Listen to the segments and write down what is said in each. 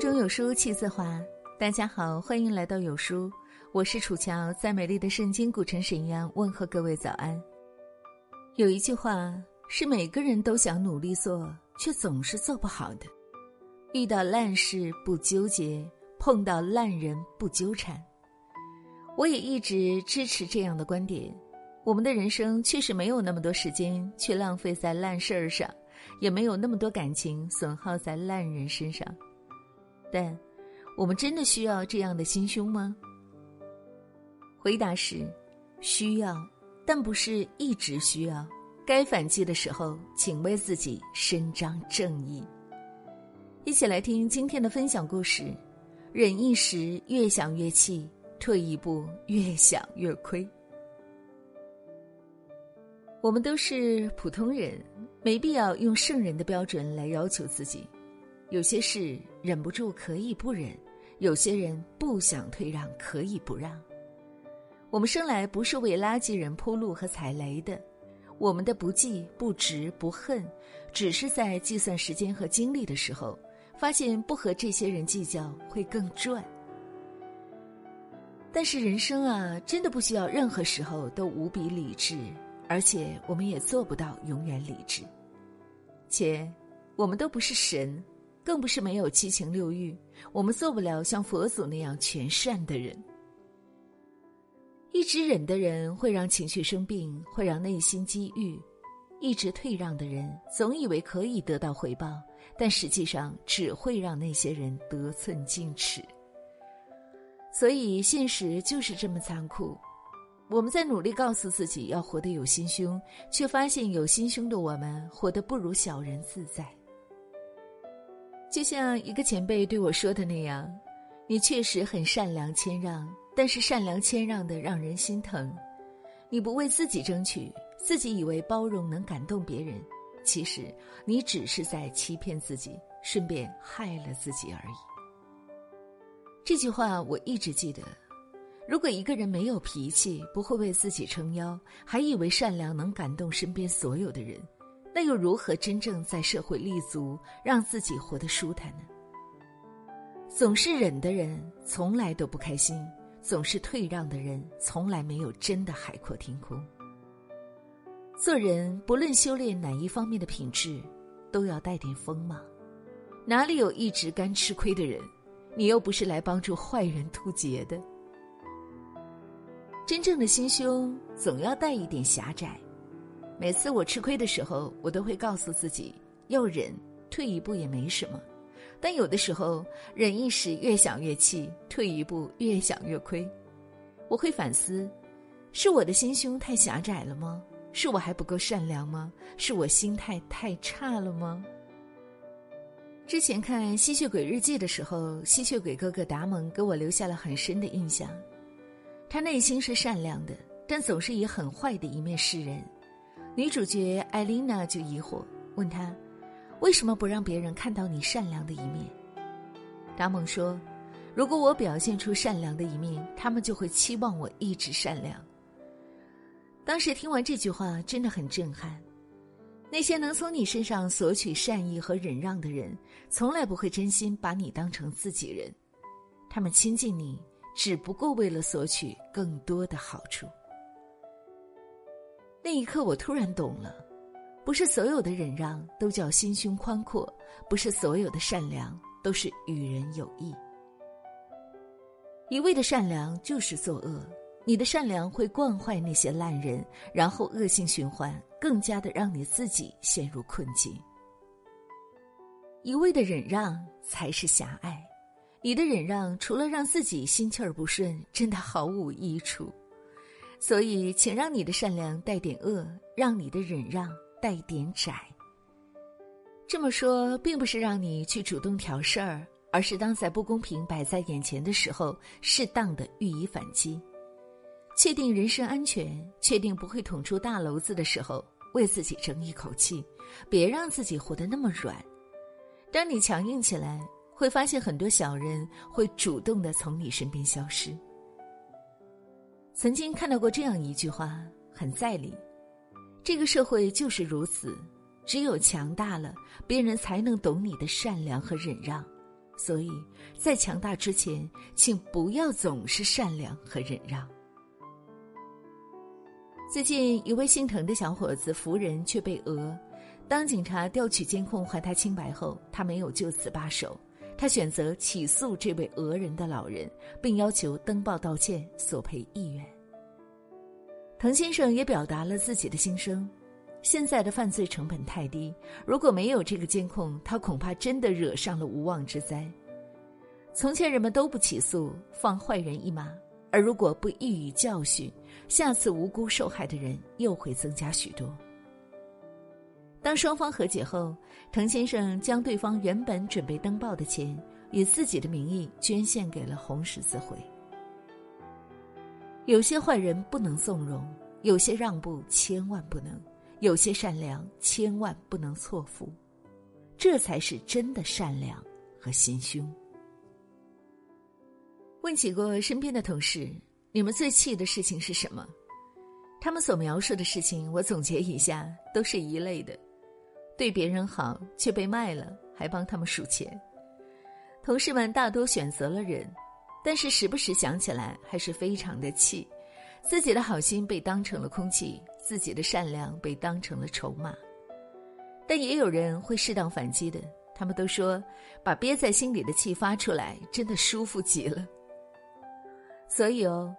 中有书气自华。大家好，欢迎来到有书，我是楚乔，在美丽的圣经古城沈阳问候各位早安。有一句话是每个人都想努力做，却总是做不好的：遇到烂事不纠结，碰到烂人不纠缠。我也一直支持这样的观点。我们的人生确实没有那么多时间去浪费在烂事儿上，也没有那么多感情损耗在烂人身上。但，我们真的需要这样的心胸吗？回答是，需要，但不是一直需要。该反击的时候，请为自己伸张正义。一起来听今天的分享故事：忍一时，越想越气；退一步，越想越亏。我们都是普通人，没必要用圣人的标准来要求自己。有些事忍不住可以不忍，有些人不想退让可以不让。我们生来不是为垃圾人铺路和踩雷的，我们的不计、不值、不恨，只是在计算时间和精力的时候，发现不和这些人计较会更赚。但是人生啊，真的不需要任何时候都无比理智。而且我们也做不到永远理智，且我们都不是神，更不是没有七情六欲，我们做不了像佛祖那样全善的人。一直忍的人会让情绪生病，会让内心积郁；一直退让的人总以为可以得到回报，但实际上只会让那些人得寸进尺。所以现实就是这么残酷。我们在努力告诉自己要活得有心胸，却发现有心胸的我们活得不如小人自在。就像一个前辈对我说的那样：“你确实很善良谦让，但是善良谦让的让人心疼。你不为自己争取，自己以为包容能感动别人，其实你只是在欺骗自己，顺便害了自己而已。”这句话我一直记得。如果一个人没有脾气，不会为自己撑腰，还以为善良能感动身边所有的人，那又如何真正在社会立足，让自己活得舒坦呢？总是忍的人，从来都不开心；总是退让的人，从来没有真的海阔天空。做人，不论修炼哪一方面的品质，都要带点锋芒。哪里有一直干吃亏的人？你又不是来帮助坏人渡劫的。真正的心胸总要带一点狭窄。每次我吃亏的时候，我都会告诉自己要忍，退一步也没什么。但有的时候，忍一时越想越气，退一步越想越亏。我会反思：是我的心胸太狭窄了吗？是我还不够善良吗？是我心态太差了吗？之前看《吸血鬼日记》的时候，吸血鬼哥哥达蒙给我留下了很深的印象。他内心是善良的，但总是以很坏的一面示人。女主角艾琳娜就疑惑，问他：“为什么不让别人看到你善良的一面？”达蒙说：“如果我表现出善良的一面，他们就会期望我一直善良。”当时听完这句话，真的很震撼。那些能从你身上索取善意和忍让的人，从来不会真心把你当成自己人，他们亲近你。只不过为了索取更多的好处。那一刻，我突然懂了：不是所有的忍让都叫心胸宽阔，不是所有的善良都是与人有益。一味的善良就是作恶，你的善良会惯坏那些烂人，然后恶性循环，更加的让你自己陷入困境。一味的忍让才是狭隘。你的忍让除了让自己心气儿不顺，真的毫无益处。所以，请让你的善良带点恶，让你的忍让带点窄。这么说，并不是让你去主动挑事儿，而是当在不公平摆在眼前的时候，适当的予以反击。确定人身安全，确定不会捅出大篓子的时候，为自己争一口气，别让自己活得那么软。当你强硬起来。会发现很多小人会主动的从你身边消失。曾经看到过这样一句话，很在理：这个社会就是如此，只有强大了，别人才能懂你的善良和忍让，所以在强大之前，请不要总是善良和忍让。最近，一位姓滕的小伙子扶人却被讹。当警察调取监控还他清白后，他没有就此罢手，他选择起诉这位讹人的老人，并要求登报道歉，索赔一元。滕先生也表达了自己的心声：现在的犯罪成本太低，如果没有这个监控，他恐怕真的惹上了无妄之灾。从前人们都不起诉，放坏人一马，而如果不予以教训，下次无辜受害的人又会增加许多。当双方和解后，滕先生将对方原本准备登报的钱以自己的名义捐献给了红十字会。有些坏人不能纵容，有些让步千万不能，有些善良千万不能错付，这才是真的善良和心胸。问起过身边的同事，你们最气的事情是什么？他们所描述的事情，我总结一下，都是一类的。对别人好却被卖了，还帮他们数钱。同事们大多选择了忍，但是时不时想起来还是非常的气，自己的好心被当成了空气，自己的善良被当成了筹码。但也有人会适当反击的，他们都说把憋在心里的气发出来，真的舒服极了。所以哦，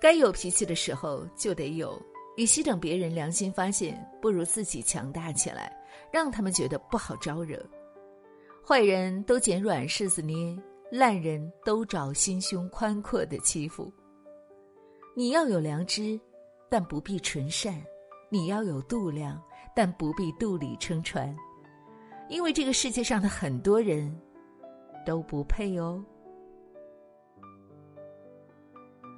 该有脾气的时候就得有，与其等别人良心发现，不如自己强大起来。让他们觉得不好招惹，坏人都捡软柿子捏，烂人都找心胸宽阔的欺负。你要有良知，但不必纯善；你要有度量，但不必肚里撑船。因为这个世界上的很多人，都不配哦。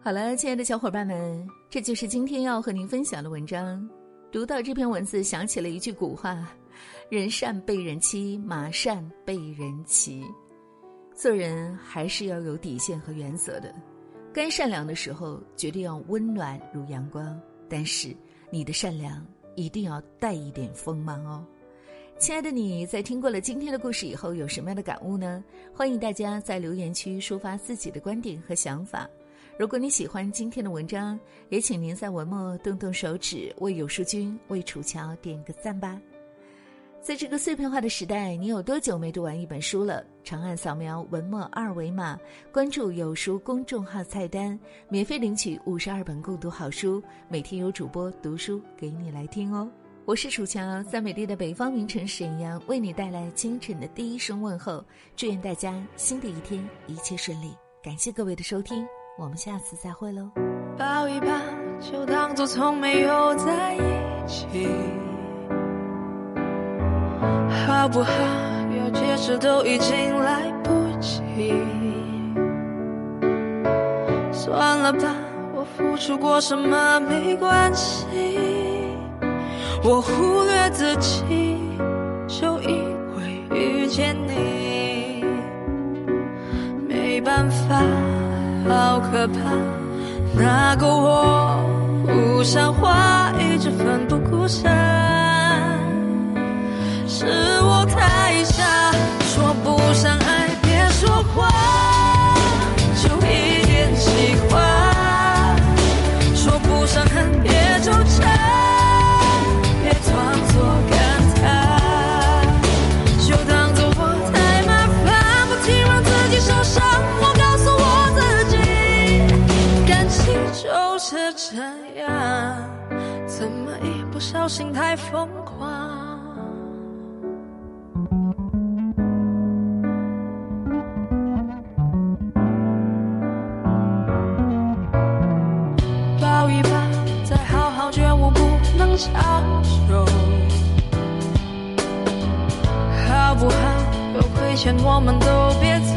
好了，亲爱的小伙伴们，这就是今天要和您分享的文章。读到这篇文字，想起了一句古话。人善被人欺，马善被人骑。做人还是要有底线和原则的。该善良的时候，绝对要温暖如阳光。但是，你的善良一定要带一点锋芒哦。亲爱的你，在听过了今天的故事以后，有什么样的感悟呢？欢迎大家在留言区抒发自己的观点和想法。如果你喜欢今天的文章，也请您在文末动动手指，为有书君、为楚乔点个赞吧。在这个碎片化的时代，你有多久没读完一本书了？长按扫描文末二维码，关注有书公众号菜单，免费领取五十二本共读好书，每天有主播读书给你来听哦。我是楚乔，在美丽的北方名城沈阳，为你带来清晨的第一声问候。祝愿大家新的一天一切顺利，感谢各位的收听，我们下次再会喽。抱一抱，就当做从没有在一起。好不好？要解释都已经来不及。算了吧，我付出过什么没关系。我忽略自己，就因为遇见你。可怕，那个我不像话，一直奋不顾身。是我太傻，说不上爱，别说谎，长久，好不好？有亏欠我们都别追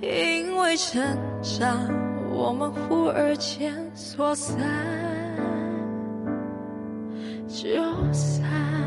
因为成长，我们忽而间说散就散。